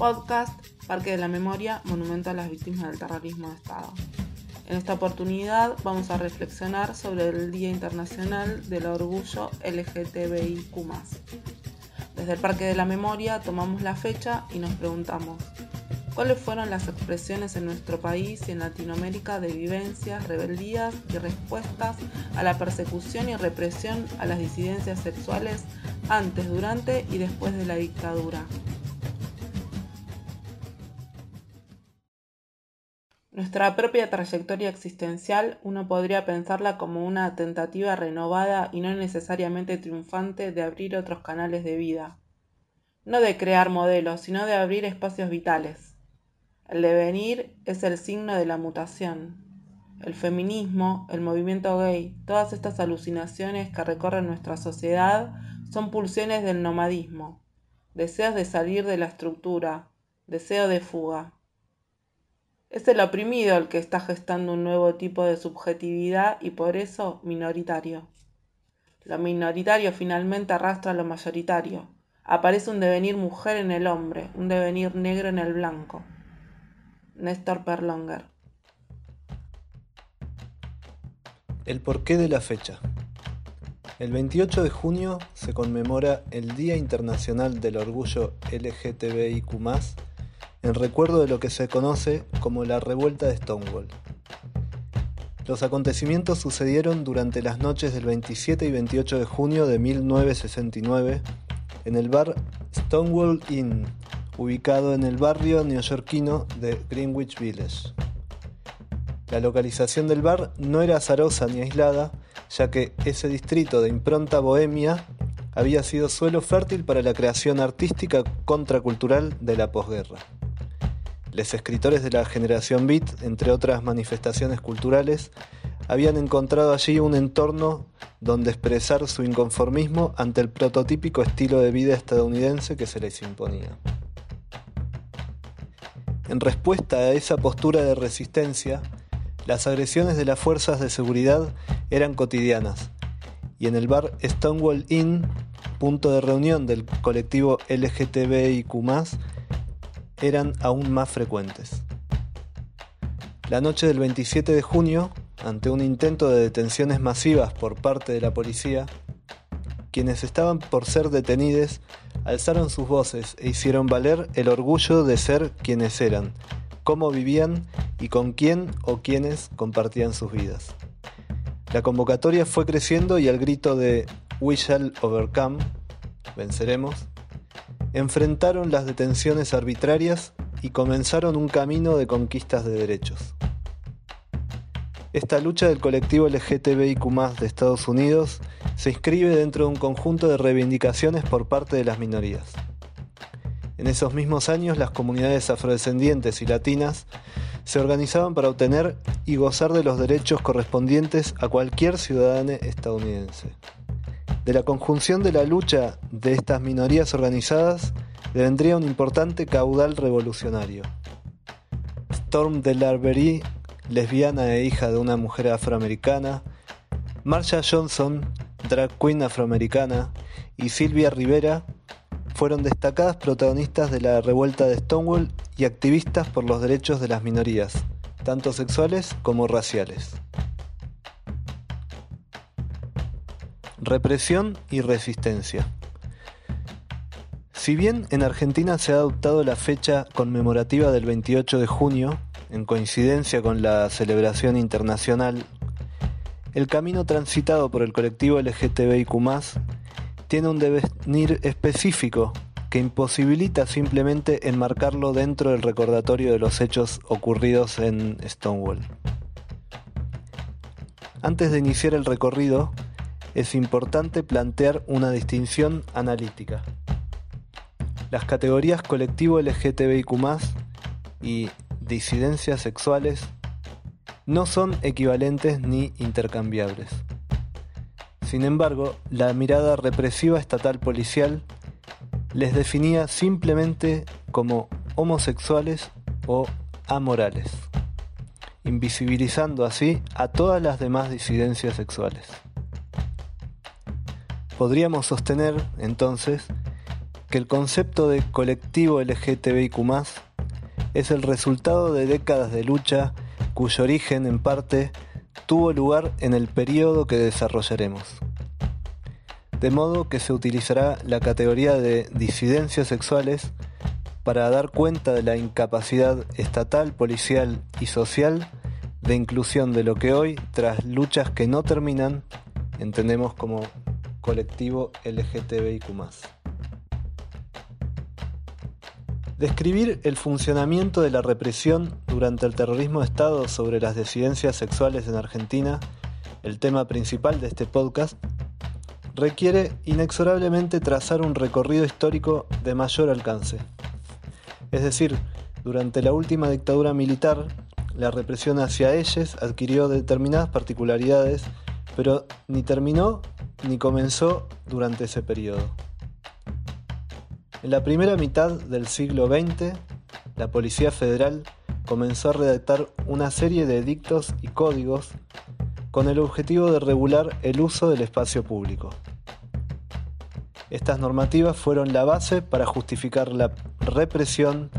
Podcast Parque de la Memoria, Monumento a las Víctimas del Terrorismo de Estado. En esta oportunidad vamos a reflexionar sobre el Día Internacional del Orgullo LGTBIQ. Desde el Parque de la Memoria tomamos la fecha y nos preguntamos, ¿cuáles fueron las expresiones en nuestro país y en Latinoamérica de vivencias, rebeldías y respuestas a la persecución y represión a las disidencias sexuales antes, durante y después de la dictadura? Nuestra propia trayectoria existencial uno podría pensarla como una tentativa renovada y no necesariamente triunfante de abrir otros canales de vida. No de crear modelos, sino de abrir espacios vitales. El devenir es el signo de la mutación. El feminismo, el movimiento gay, todas estas alucinaciones que recorren nuestra sociedad son pulsiones del nomadismo, deseos de salir de la estructura, deseo de fuga. Es el oprimido el que está gestando un nuevo tipo de subjetividad y por eso minoritario. Lo minoritario finalmente arrastra a lo mayoritario. Aparece un devenir mujer en el hombre, un devenir negro en el blanco. Néstor Perlonger. El porqué de la fecha. El 28 de junio se conmemora el Día Internacional del Orgullo LGTBIQ en recuerdo de lo que se conoce como la revuelta de Stonewall. Los acontecimientos sucedieron durante las noches del 27 y 28 de junio de 1969 en el bar Stonewall Inn, ubicado en el barrio neoyorquino de Greenwich Village. La localización del bar no era azarosa ni aislada, ya que ese distrito de impronta bohemia había sido suelo fértil para la creación artística contracultural de la posguerra. Los escritores de la generación Beat, entre otras manifestaciones culturales, habían encontrado allí un entorno donde expresar su inconformismo ante el prototípico estilo de vida estadounidense que se les imponía. En respuesta a esa postura de resistencia, las agresiones de las fuerzas de seguridad eran cotidianas, y en el bar Stonewall Inn, punto de reunión del colectivo LGTBIQ, eran aún más frecuentes. La noche del 27 de junio, ante un intento de detenciones masivas por parte de la policía, quienes estaban por ser detenidos alzaron sus voces e hicieron valer el orgullo de ser quienes eran, cómo vivían y con quién o quiénes compartían sus vidas. La convocatoria fue creciendo y al grito de We shall overcome, venceremos, enfrentaron las detenciones arbitrarias y comenzaron un camino de conquistas de derechos. Esta lucha del colectivo LGTBIQ de Estados Unidos se inscribe dentro de un conjunto de reivindicaciones por parte de las minorías. En esos mismos años las comunidades afrodescendientes y latinas se organizaban para obtener y gozar de los derechos correspondientes a cualquier ciudadano estadounidense. De la conjunción de la lucha de estas minorías organizadas vendría un importante caudal revolucionario. Storm de Larbery, lesbiana e hija de una mujer afroamericana, Marsha Johnson, drag queen afroamericana, y Sylvia Rivera fueron destacadas protagonistas de la revuelta de Stonewall y activistas por los derechos de las minorías, tanto sexuales como raciales. Represión y resistencia. Si bien en Argentina se ha adoptado la fecha conmemorativa del 28 de junio, en coincidencia con la celebración internacional, el camino transitado por el colectivo LGTBIQ tiene un devenir específico que imposibilita simplemente enmarcarlo dentro del recordatorio de los hechos ocurridos en Stonewall. Antes de iniciar el recorrido, es importante plantear una distinción analítica. Las categorías colectivo LGTBIQ y disidencias sexuales no son equivalentes ni intercambiables. Sin embargo, la mirada represiva estatal policial les definía simplemente como homosexuales o amorales, invisibilizando así a todas las demás disidencias sexuales. Podríamos sostener, entonces, que el concepto de colectivo LGTBIQ es el resultado de décadas de lucha cuyo origen en parte tuvo lugar en el periodo que desarrollaremos. De modo que se utilizará la categoría de disidencias sexuales para dar cuenta de la incapacidad estatal, policial y social de inclusión de lo que hoy, tras luchas que no terminan, entendemos como colectivo LGTBIQ. Describir el funcionamiento de la represión durante el terrorismo de Estado sobre las disidencias sexuales en Argentina, el tema principal de este podcast, requiere inexorablemente trazar un recorrido histórico de mayor alcance. Es decir, durante la última dictadura militar, la represión hacia ellos adquirió determinadas particularidades, pero ni terminó ni comenzó durante ese periodo. En la primera mitad del siglo XX, la Policía Federal comenzó a redactar una serie de edictos y códigos con el objetivo de regular el uso del espacio público. Estas normativas fueron la base para justificar la represión,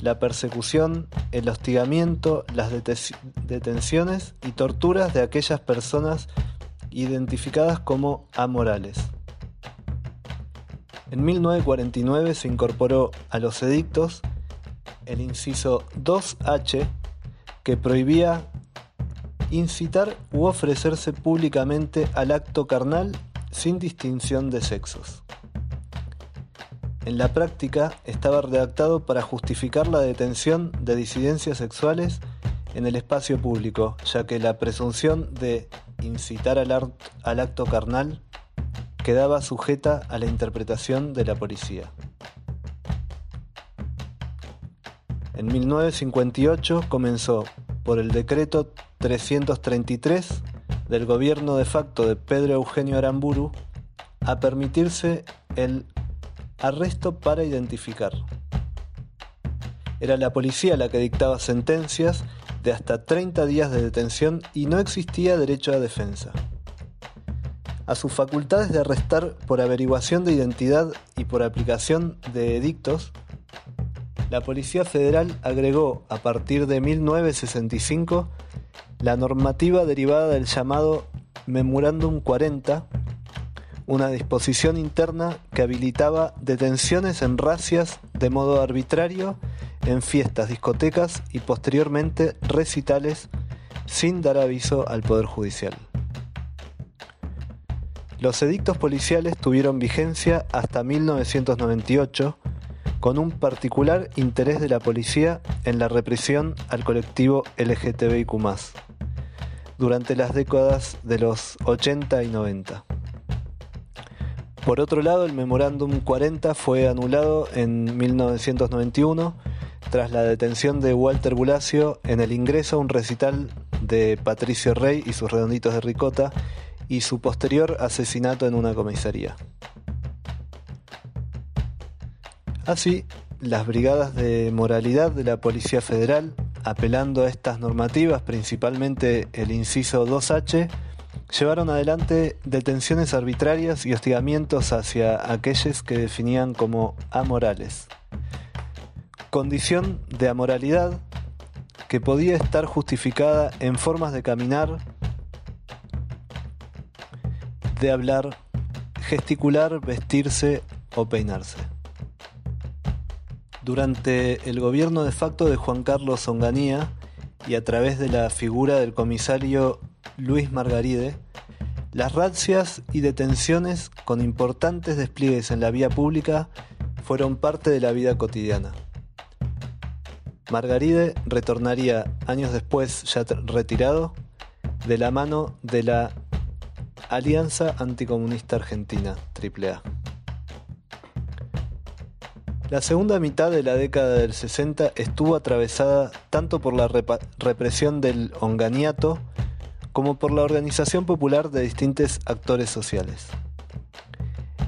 la persecución, el hostigamiento, las detenciones y torturas de aquellas personas identificadas como amorales. En 1949 se incorporó a los edictos el inciso 2H que prohibía incitar u ofrecerse públicamente al acto carnal sin distinción de sexos. En la práctica estaba redactado para justificar la detención de disidencias sexuales en el espacio público, ya que la presunción de incitar al, acto carnal quedaba sujeta a la interpretación de la policía. En 1958 comenzó, por el decreto 333 del gobierno de facto de Pedro Eugenio Aramburu, a permitirse el arresto para identificar. Era la policía la que dictaba sentencias de hasta 30 días de detención y no existía derecho a defensa. A sus facultades de arrestar por averiguación de identidad y por aplicación de edictos, la Policía Federal agregó a partir de 1965 la normativa derivada del llamado Memorándum 40, una disposición interna que habilitaba detenciones en racias de modo arbitrario en fiestas, discotecas y posteriormente recitales sin dar aviso al Poder Judicial. Los edictos policiales tuvieron vigencia hasta 1998, con un particular interés de la policía en la represión al colectivo LGTBIQ, durante las décadas de los 80 y 90. Por otro lado, el Memorándum 40 fue anulado en 1991 tras la detención de Walter Bulacio en el ingreso a un recital de Patricio Rey y sus redonditos de ricota y su posterior asesinato en una comisaría. Así, las brigadas de moralidad de la Policía Federal, apelando a estas normativas, principalmente el inciso 2H, llevaron adelante detenciones arbitrarias y hostigamientos hacia aquellos que definían como amorales. Condición de amoralidad que podía estar justificada en formas de caminar, de hablar, gesticular, vestirse o peinarse. Durante el gobierno de facto de Juan Carlos Onganía y a través de la figura del comisario Luis Margaride, las razzias y detenciones con importantes despliegues en la vía pública fueron parte de la vida cotidiana. Margaride retornaría años después, ya retirado, de la mano de la Alianza Anticomunista Argentina, AAA. La segunda mitad de la década del 60 estuvo atravesada tanto por la represión del onganiato como por la organización popular de distintos actores sociales.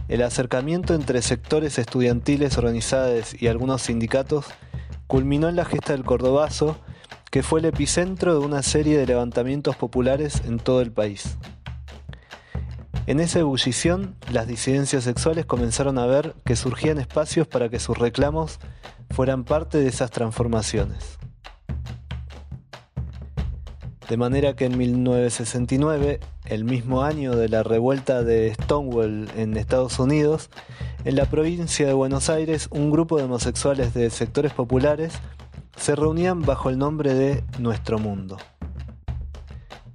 El acercamiento entre sectores estudiantiles organizados y algunos sindicatos culminó en la gesta del Cordobazo, que fue el epicentro de una serie de levantamientos populares en todo el país. En esa ebullición, las disidencias sexuales comenzaron a ver que surgían espacios para que sus reclamos fueran parte de esas transformaciones. De manera que en 1969, el mismo año de la revuelta de Stonewall en Estados Unidos, en la provincia de Buenos Aires un grupo de homosexuales de sectores populares se reunían bajo el nombre de Nuestro Mundo.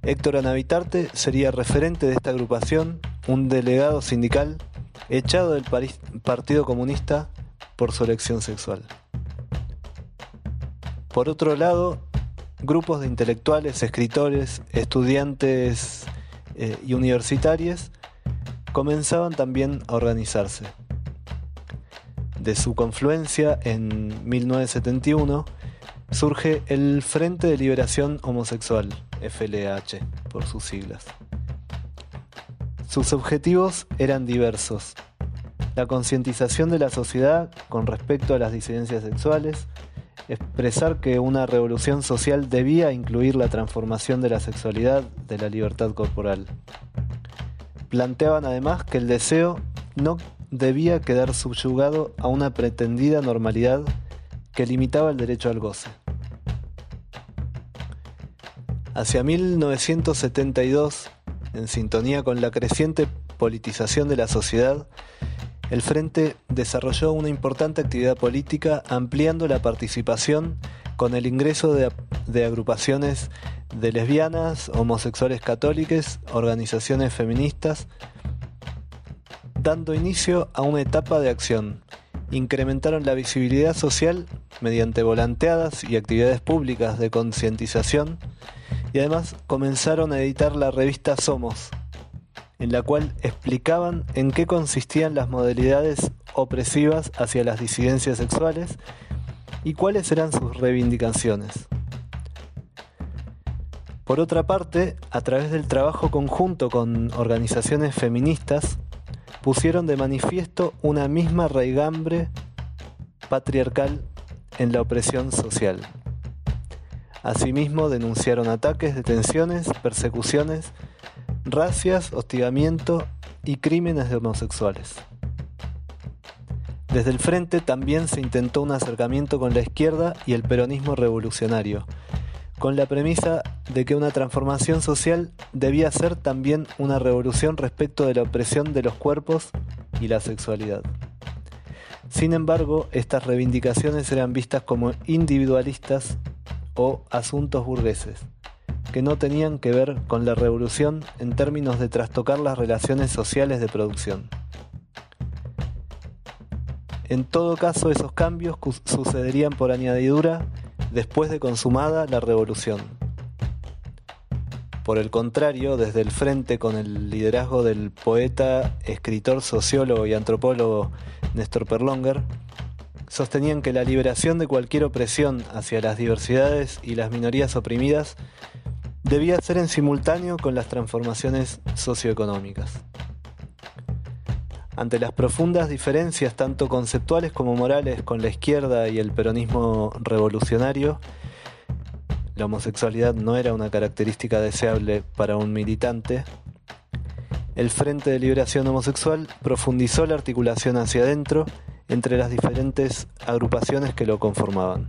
Héctor Anavitarte sería referente de esta agrupación, un delegado sindical echado del Partido Comunista por su elección sexual. Por otro lado, grupos de intelectuales, escritores, estudiantes eh, y universitarios comenzaban también a organizarse. De su confluencia en 1971 surge el Frente de Liberación Homosexual, FLH por sus siglas. Sus objetivos eran diversos. La concientización de la sociedad con respecto a las disidencias sexuales, expresar que una revolución social debía incluir la transformación de la sexualidad de la libertad corporal. Planteaban además que el deseo no debía quedar subyugado a una pretendida normalidad que limitaba el derecho al goce. Hacia 1972, en sintonía con la creciente politización de la sociedad, el Frente desarrolló una importante actividad política ampliando la participación con el ingreso de, agrupaciones de lesbianas, homosexuales católicas, organizaciones feministas, dando inicio a una etapa de acción. Incrementaron la visibilidad social mediante volanteadas y actividades públicas de concientización y además comenzaron a editar la revista Somos, en la cual explicaban en qué consistían las modalidades opresivas hacia las disidencias sexuales y cuáles eran sus reivindicaciones. Por otra parte, a través del trabajo conjunto con organizaciones feministas, pusieron de manifiesto una misma raigambre patriarcal en la opresión social. Asimismo, denunciaron ataques, detenciones, persecuciones, racias, hostigamiento y crímenes de homosexuales. Desde el frente también se intentó un acercamiento con la izquierda y el peronismo revolucionario, con la premisa de que una transformación social debía ser también una revolución respecto de la opresión de los cuerpos y la sexualidad. Sin embargo, estas reivindicaciones eran vistas como individualistas o asuntos burgueses, que no tenían que ver con la revolución en términos de trastocar las relaciones sociales de producción. En todo caso, esos cambios sucederían por añadidura después de consumada la revolución. Por el contrario, desde el frente con el liderazgo del poeta, escritor, sociólogo y antropólogo Néstor Perlonger, sostenían que la liberación de cualquier opresión hacia las diversidades y las minorías oprimidas debía ser en simultáneo con las transformaciones socioeconómicas. Ante las profundas diferencias tanto conceptuales como morales con la izquierda y el peronismo revolucionario, la homosexualidad no era una característica deseable para un militante, el Frente de Liberación Homosexual profundizó la articulación hacia adentro entre las diferentes agrupaciones que lo conformaban.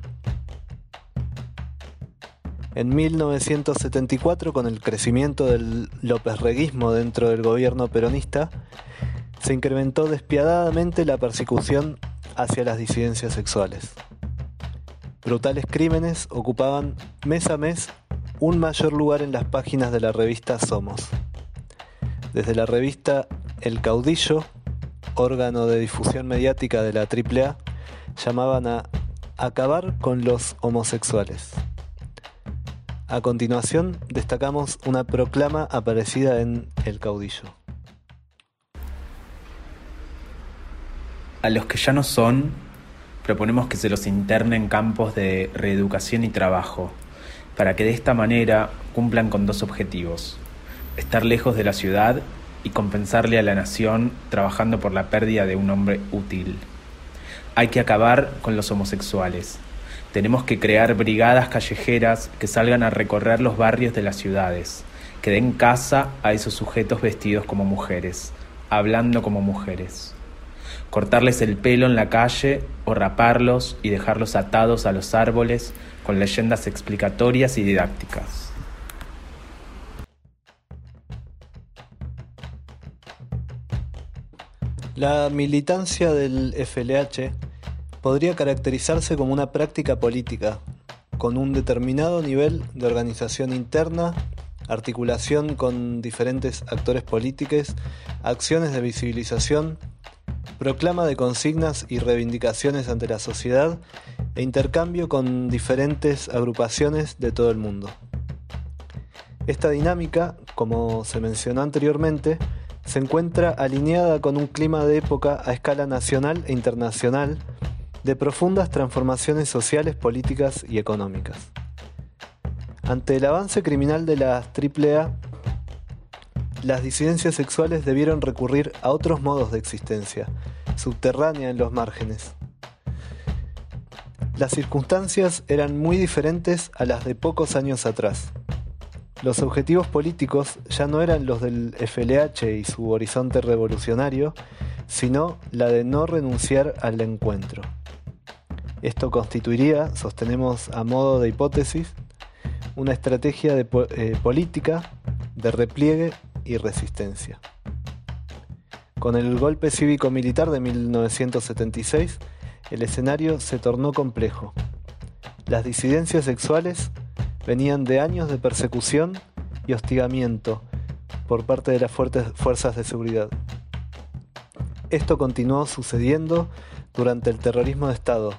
En 1974, con el crecimiento del López-Reguismo dentro del gobierno peronista, se incrementó despiadadamente la persecución hacia las disidencias sexuales. Brutales crímenes ocupaban mes a mes un mayor lugar en las páginas de la revista Somos. Desde la revista El Caudillo, órgano de difusión mediática de la AAA, llamaban a acabar con los homosexuales. A continuación destacamos una proclama aparecida en El Caudillo. A los que ya no son, proponemos que se los interne en campos de reeducación y trabajo, para que de esta manera cumplan con dos objetivos, estar lejos de la ciudad y compensarle a la nación trabajando por la pérdida de un hombre útil. Hay que acabar con los homosexuales. Tenemos que crear brigadas callejeras que salgan a recorrer los barrios de las ciudades, que den caza a esos sujetos vestidos como mujeres, hablando como mujeres. Cortarles el pelo en la calle o raparlos y dejarlos atados a los árboles con leyendas explicatorias y didácticas. La militancia del FLH podría caracterizarse como una práctica política, con un determinado nivel de organización interna, articulación con diferentes actores políticos, acciones de visibilización, proclama de consignas y reivindicaciones ante la sociedad e intercambio con diferentes agrupaciones de todo el mundo. Esta dinámica, como se mencionó anteriormente, se encuentra alineada con un clima de época a escala nacional e internacional de profundas transformaciones sociales, políticas y económicas. Ante el avance criminal de la AAA, las disidencias sexuales debieron recurrir a otros modos de existencia, subterránea en los márgenes. Las circunstancias eran muy diferentes a las de pocos años atrás. Los objetivos políticos ya no eran los del FLH y su horizonte revolucionario, sino la de no renunciar al encuentro. Esto constituiría, sostenemos a modo de hipótesis, una estrategia de eh, política de repliegue y resistencia. Con el golpe cívico-militar de 1976, el escenario se tornó complejo. Las disidencias sexuales venían de años de persecución y hostigamiento por parte de las fuerzas de seguridad. Esto continuó sucediendo durante el terrorismo de Estado,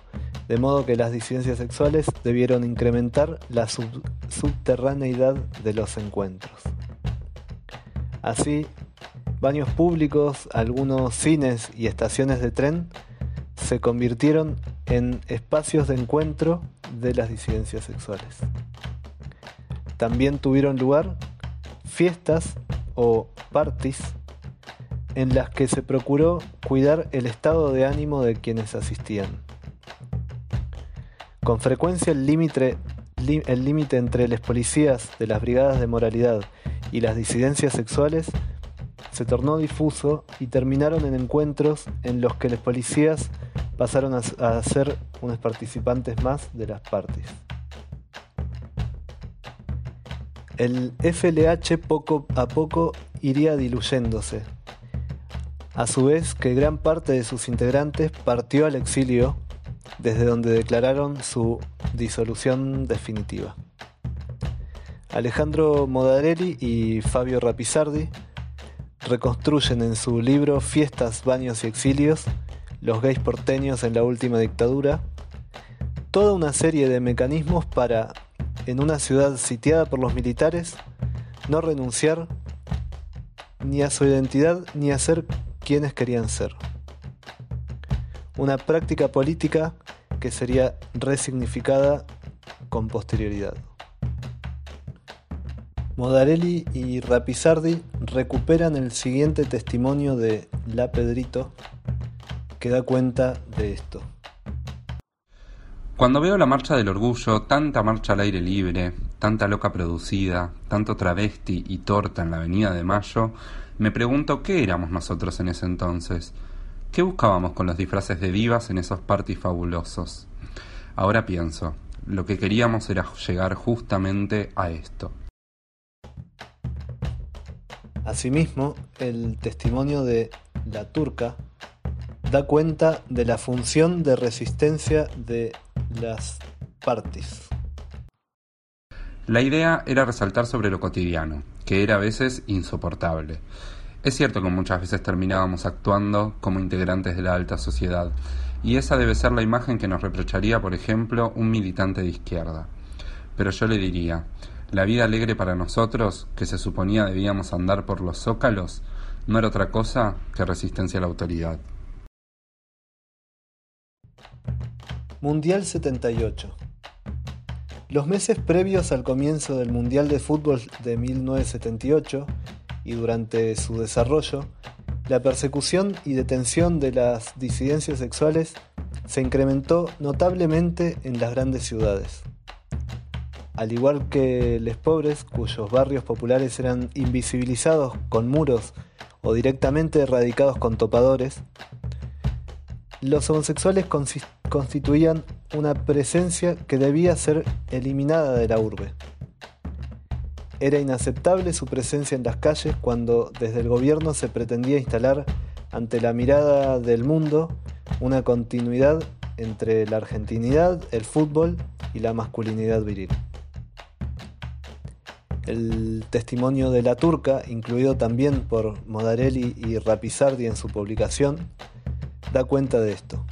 de modo que las disidencias sexuales debieron incrementar la subterraneidad de los encuentros. Así, baños públicos, algunos cines y estaciones de tren se convirtieron en espacios de encuentro de las disidencias sexuales. También tuvieron lugar fiestas o parties en las que se procuró cuidar el estado de ánimo de quienes asistían. Con frecuencia el límite entre los policías de las brigadas de moralidad y las disidencias sexuales se tornó difuso y terminaron en encuentros en los que los policías pasaron a, ser unos participantes más de las parties. el FLH poco a poco iría diluyéndose. A su vez que gran parte de sus integrantes partió al exilio, desde donde declararon su disolución definitiva. Alejandro Modarelli y Fabio Rapisardi reconstruyen en su libro Fiestas, Baños y Exilios, los gays porteños en la última dictadura, toda una serie de mecanismos para en una ciudad sitiada por los militares, no renunciar ni a su identidad ni a ser quienes querían ser. Una práctica política que sería resignificada con posterioridad. Modarelli y Rapisardi recuperan el siguiente testimonio de La Pedrito que da cuenta de esto. Cuando veo la marcha del orgullo, tanta marcha al aire libre, tanta loca producida, tanto travesti y torta en la Avenida de Mayo, me pregunto qué éramos nosotros en ese entonces. ¿Qué buscábamos con los disfraces de divas en esos parties fabulosos? Ahora pienso, lo que queríamos era llegar justamente a esto. Asimismo, el testimonio de La Turca da cuenta de la función de resistencia de las partes. La idea era resaltar sobre lo cotidiano, que era a veces insoportable. Es cierto que muchas veces terminábamos actuando como integrantes de la alta sociedad, y esa debe ser la imagen que nos reprocharía, por ejemplo, un militante de izquierda. Pero yo le diría, la vida alegre para nosotros, que se suponía debíamos andar por los zócalos, no era otra cosa que resistencia a la autoridad. Mundial 78 Los meses previos al comienzo del Mundial de Fútbol de 1978 y durante su desarrollo, la persecución y detención de las disidencias sexuales se incrementó notablemente en las grandes ciudades. al igual que los pobres, cuyos barrios populares eran invisibilizados con muros o directamente erradicados con topadores, los homosexuales constituían una presencia que debía ser eliminada de la urbe. Era inaceptable su presencia en las calles cuando desde el gobierno se pretendía instalar ante la mirada del mundo una continuidad entre la argentinidad, el fútbol y la masculinidad viril. El testimonio de la turca, incluido también por Modarelli y Rapizardi en su publicación, da cuenta de esto.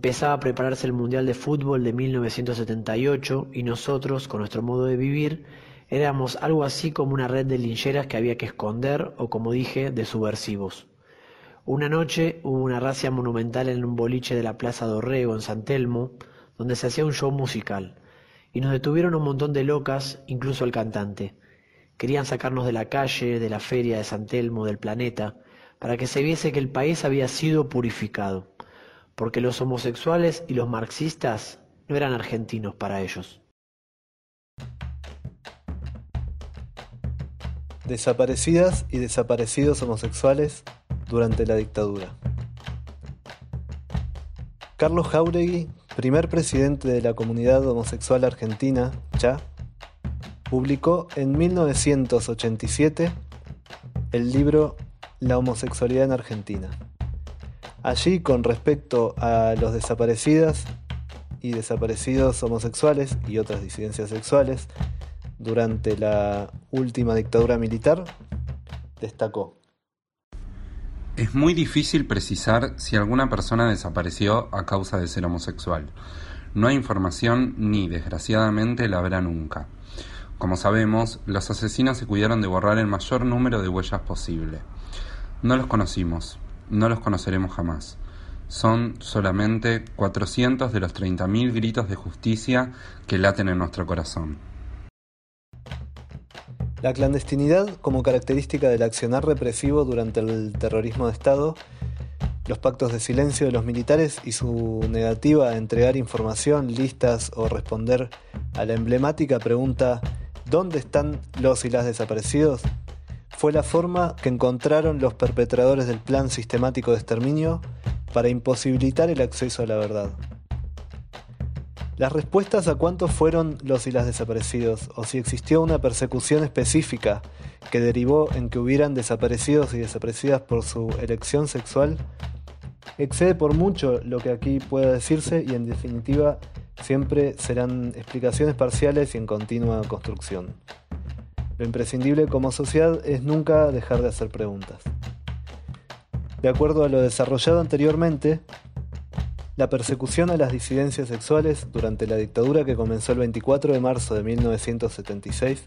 Empezaba a prepararse el Mundial de Fútbol de 1978 y nosotros, con nuestro modo de vivir, éramos algo así como una red de lincheras que había que esconder o, como dije, de subversivos. Una noche hubo una racia monumental en un boliche de la Plaza Dorrego, en San Telmo, donde se hacía un show musical, y nos detuvieron un montón de locas, incluso el cantante. Querían sacarnos de la calle, de la feria de San Telmo, del planeta, para que se viese que el país había sido purificado, porque los homosexuales y los marxistas no eran argentinos para ellos. Desaparecidas y desaparecidos homosexuales durante la dictadura. Carlos Jauregui, primer presidente de la comunidad homosexual argentina, CHA, publicó en 1987 el libro La homosexualidad en Argentina. Allí, con respecto a los desaparecidas y desaparecidos homosexuales y otras disidencias sexuales durante la última dictadura militar, destacó. Es muy difícil precisar si alguna persona desapareció a causa de ser homosexual. No hay información ni, desgraciadamente, la habrá nunca. Como sabemos, los asesinos se cuidaron de borrar el mayor número de huellas posible. No los conocimos, no los conoceremos jamás. Son solamente 400 de los 30.000 gritos de justicia que laten en nuestro corazón. La clandestinidad como característica del accionar represivo durante el terrorismo de Estado, los pactos de silencio de los militares y su negativa a entregar información, listas o responder a la emblemática pregunta ¿Dónde están los y las desaparecidos? Fue la forma que encontraron los perpetradores del plan sistemático de exterminio para imposibilitar el acceso a la verdad. Las respuestas a cuántos fueron los y las desaparecidos, o si existió una persecución específica que derivó en que hubieran desaparecidos y desaparecidas por su elección sexual, excede por mucho lo que aquí pueda decirse y en definitiva siempre serán explicaciones parciales y en continua construcción. Lo imprescindible como sociedad es nunca dejar de hacer preguntas. De acuerdo a lo desarrollado anteriormente, la persecución a las disidencias sexuales durante la dictadura que comenzó el 24 de marzo de 1976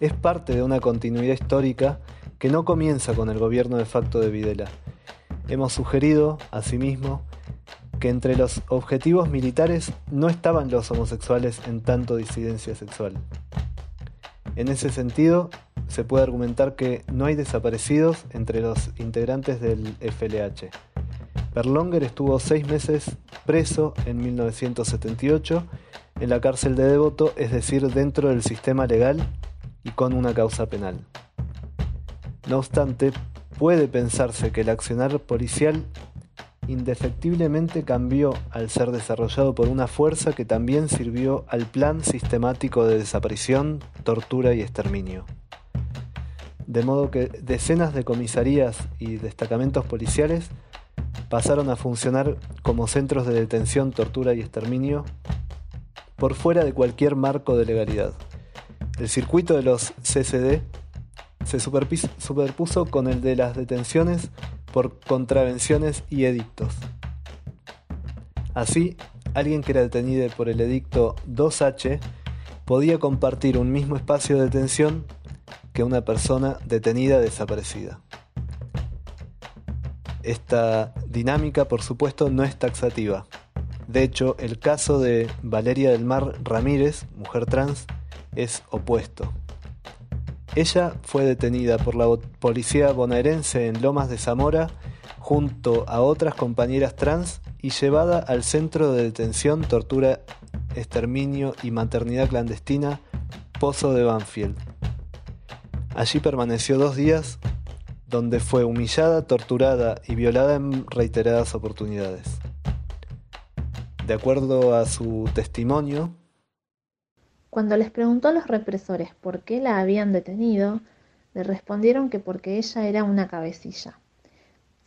es parte de una continuidad histórica que no comienza con el gobierno de facto de Videla. Hemos sugerido, asimismo, que entre los objetivos militares no estaban los homosexuales en tanto disidencia sexual. En ese sentido, se puede argumentar que no hay desaparecidos entre los integrantes del FLH. Berlonger estuvo seis meses preso en 1978 en la cárcel de Devoto, es decir, dentro del sistema legal y con una causa penal. No obstante, puede pensarse que el accionar policial indefectiblemente cambió al ser desarrollado por una fuerza que también sirvió al plan sistemático de desaparición, tortura y exterminio. De modo que decenas de comisarías y destacamentos policiales pasaron a funcionar como centros de detención, tortura y exterminio por fuera de cualquier marco de legalidad. El circuito de los CCD se superpuso con el de las detenciones por contravenciones y edictos. Así, alguien que era detenido por el edicto 2H podía compartir un mismo espacio de detención que una persona detenida desaparecida. Esta dinámica, por supuesto, no es taxativa. De hecho, el caso de Valeria del Mar Ramírez, mujer trans, es opuesto. Ella fue detenida por la policía bonaerense en Lomas de Zamora junto a otras compañeras trans y llevada al centro de detención, tortura exterminio y maternidad clandestina Pozo de Banfield. Allí permaneció dos días donde fue humillada, torturada y violada en reiteradas oportunidades. De acuerdo a su testimonio, cuando les preguntó a los represores por qué la habían detenido, le respondieron que porque ella era una cabecilla.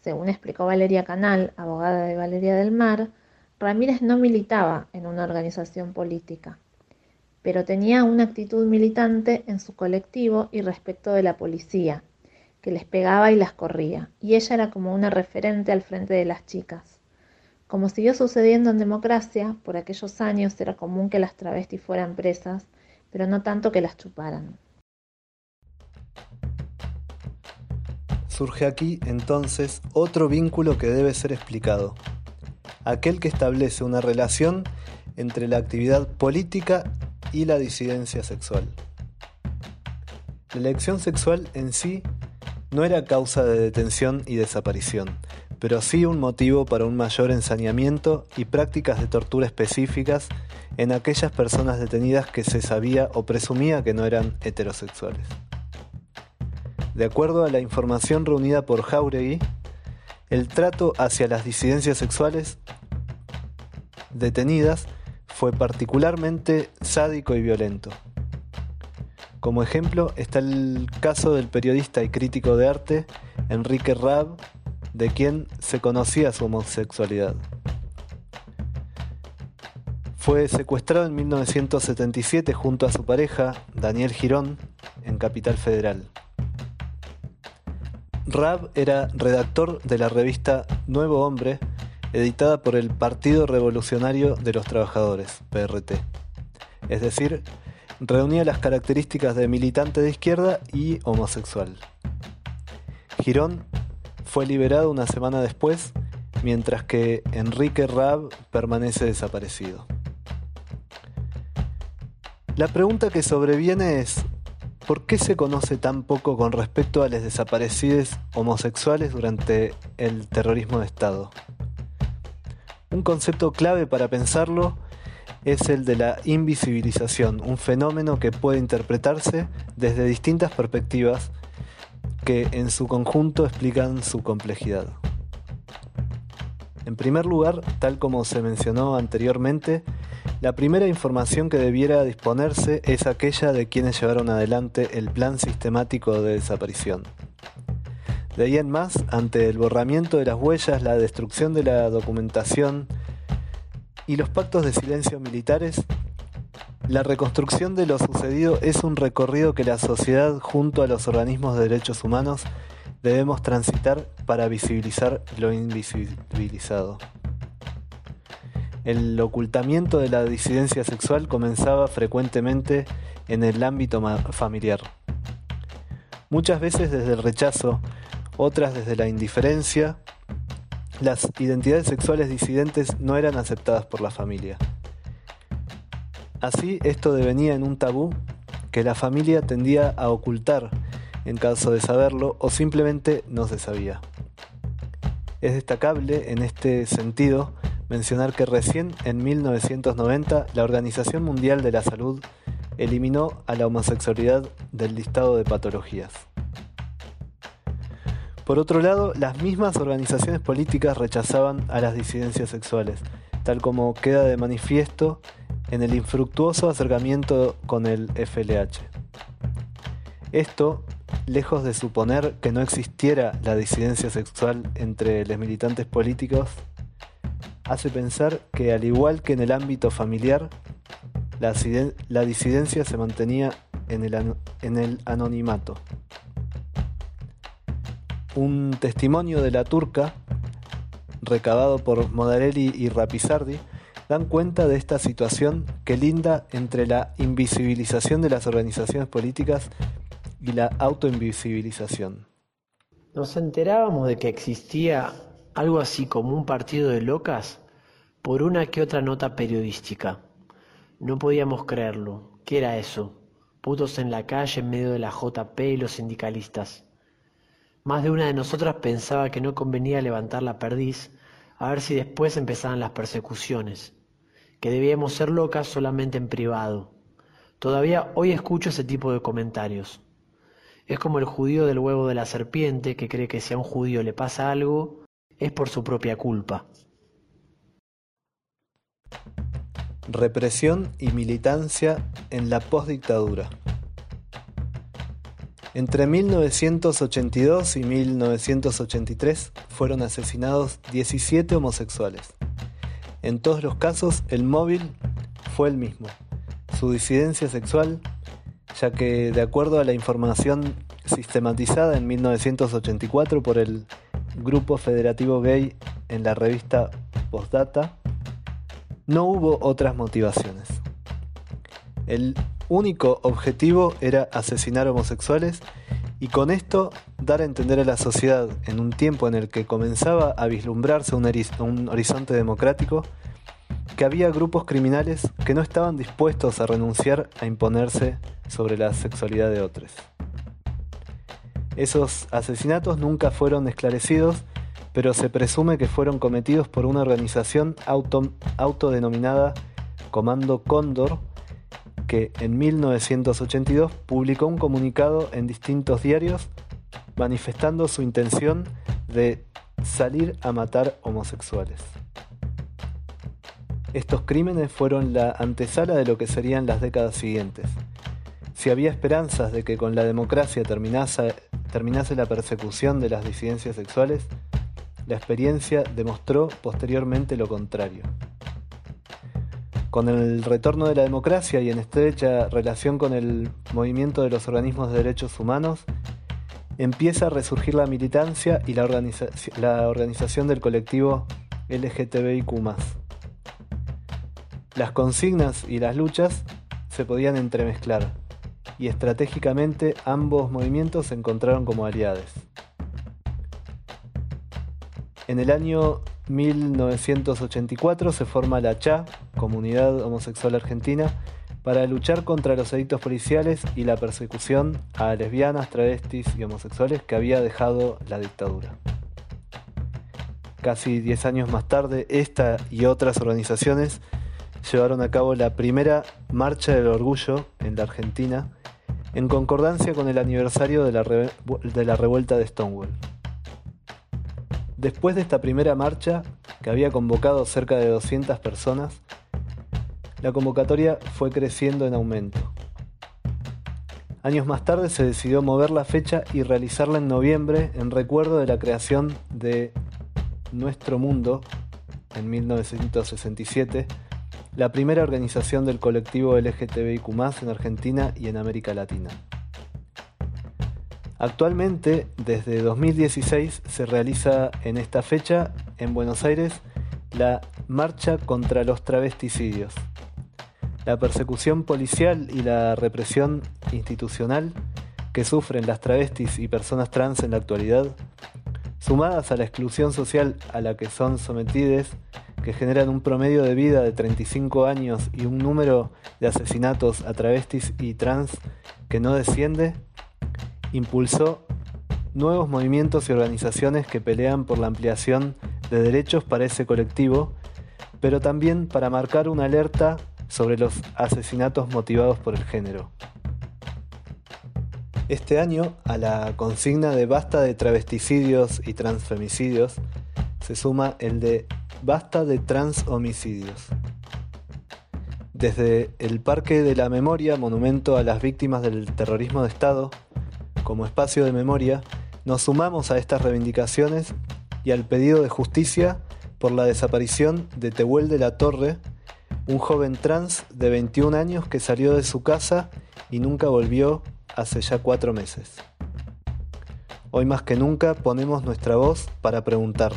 Según explicó Valeria Canal, abogada de Valeria del Mar, Ramírez no militaba en una organización política, pero tenía una actitud militante en su colectivo y respecto de la policía, que les pegaba y las corría, y ella era como una referente al frente de las chicas. Como siguió sucediendo en democracia, por aquellos años era común que las travestis fueran presas, pero no tanto que las chuparan. Surge aquí entonces otro vínculo que debe ser explicado, aquel que establece una relación entre la actividad política y la disidencia sexual. La elección sexual en sí no era causa de detención y desaparición, pero sí un motivo para un mayor ensañamiento y prácticas de tortura específicas en aquellas personas detenidas que se sabía o presumía que no eran heterosexuales. De acuerdo a la información reunida por Jauregui, el trato hacia las disidencias sexuales detenidas fue particularmente sádico y violento. Como ejemplo está el caso del periodista y crítico de arte Enrique Rab, de quien se conocía su homosexualidad. Fue secuestrado en 1977 junto a su pareja, Daniel Girón, en Capital Federal. Rab era redactor de la revista Nuevo Hombre, editada por el Partido Revolucionario de los Trabajadores, PRT, es decir, reunía las características de militante de izquierda y homosexual. Girón fue liberado una semana después, mientras que Enrique Rab permanece desaparecido. La pregunta que sobreviene es, ¿por qué se conoce tan poco con respecto a los desaparecidos homosexuales durante el terrorismo de Estado? Un concepto clave para pensarlo es el de la invisibilización, un fenómeno que puede interpretarse desde distintas perspectivas que en su conjunto explican su complejidad. En primer lugar, tal como se mencionó anteriormente, la primera información que debiera disponerse es aquella de quienes llevaron adelante el plan sistemático de desaparición. De ahí en más, ante el borramiento de las huellas, la destrucción de la documentación, y los pactos de silencio militares, la reconstrucción de lo sucedido es un recorrido que la sociedad junto a los organismos de derechos humanos debemos transitar para visibilizar lo invisibilizado. El ocultamiento de la disidencia sexual comenzaba frecuentemente en el ámbito familiar. Muchas veces desde el rechazo, otras desde la indiferencia las identidades sexuales disidentes no eran aceptadas por la familia. Así, esto devenía en un tabú que la familia tendía a ocultar en caso de saberlo o simplemente no se sabía. Es destacable en este sentido mencionar que recién en 1990 la Organización Mundial de la Salud eliminó a la homosexualidad del listado de patologías. Por otro lado, las mismas organizaciones políticas rechazaban a las disidencias sexuales, tal como queda de manifiesto en el infructuoso acercamiento con el FLH. Esto, lejos de suponer que no existiera la disidencia sexual entre los militantes políticos, hace pensar que al igual que en el ámbito familiar, la, disidencia se mantenía en el anonimato. Un testimonio de la turca, recabado por Modarelli y Rapizardi, dan cuenta de esta situación que linda entre la invisibilización de las organizaciones políticas y la autoinvisibilización. Nos enterábamos de que existía algo así como un partido de locas por una que otra nota periodística. No podíamos creerlo. ¿Qué era eso? Putos en la calle en medio de la JP y los sindicalistas. Más de una de nosotras pensaba que no convenía levantar la perdiz a ver si después empezaban las persecuciones, que debíamos ser locas solamente en privado. Todavía hoy escucho ese tipo de comentarios. Es como el judío del huevo de la serpiente que cree que si a un judío le pasa algo, es por su propia culpa. Represión y militancia en la postdictadura. Entre 1982 y 1983 fueron asesinados 17 homosexuales. En todos los casos el móvil fue el mismo, su disidencia sexual, ya que de acuerdo a la información sistematizada en 1984 por el Grupo Federativo Gay en la revista Postdata, no hubo otras motivaciones. El único objetivo era asesinar homosexuales y con esto dar a entender a la sociedad en un tiempo en el que comenzaba a vislumbrarse un, horizonte democrático que había grupos criminales que no estaban dispuestos a renunciar a imponerse sobre la sexualidad de otros. Esos asesinatos nunca fueron esclarecidos, pero se presume que fueron cometidos por una organización auto, autodenominada Comando Cóndor, que en 1982 publicó un comunicado en distintos diarios manifestando su intención de salir a matar homosexuales. Estos crímenes fueron la antesala de lo que serían las décadas siguientes. Si había esperanzas de que con la democracia terminase, terminase la persecución de las disidencias sexuales, la experiencia demostró posteriormente lo contrario. Con el retorno de la democracia y en estrecha relación con el movimiento de los organismos de derechos humanos, empieza a resurgir la militancia y la, organización del colectivo LGTBIQ. Las consignas y las luchas se podían entremezclar y estratégicamente ambos movimientos se encontraron como aliados. En el año 1984 se forma la CHA, Comunidad Homosexual Argentina, para luchar contra los edictos policiales y la persecución a lesbianas, travestis y homosexuales que había dejado la dictadura. Casi 10 años más tarde, esta y otras organizaciones llevaron a cabo la primera Marcha del Orgullo en la Argentina, en concordancia con el aniversario de la, de la revuelta de Stonewall. Después de esta primera marcha, que había convocado cerca de 200 personas, la convocatoria fue creciendo en aumento. Años más tarde se decidió mover la fecha y realizarla en noviembre en recuerdo de la creación de Nuestro Mundo en 1967, la primera organización del colectivo LGTBIQ en Argentina y en América Latina. Actualmente, desde 2016, se realiza en esta fecha en Buenos Aires la Marcha contra los Travesticidios. La persecución policial y la represión institucional que sufren las travestis y personas trans en la actualidad, sumadas a la exclusión social a la que son sometidas, que generan un promedio de vida de 35 años y un número de asesinatos a travestis y trans que no desciende, impulsó nuevos movimientos y organizaciones que pelean por la ampliación de derechos para ese colectivo, pero también para marcar una alerta sobre los asesinatos motivados por el género. Este año, a la consigna de basta de travesticidios y transfemicidios, se suma el de basta de transhomicidios. Desde el Parque de la Memoria, monumento a las víctimas del terrorismo de Estado, como espacio de memoria, nos sumamos a estas reivindicaciones y al pedido de justicia por la desaparición de Tehuel de la Torre, un joven trans de 21 años que salió de su casa y nunca volvió hace ya cuatro meses. Hoy más que nunca ponemos nuestra voz para preguntar,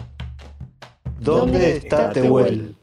¿dónde, está Tehuel?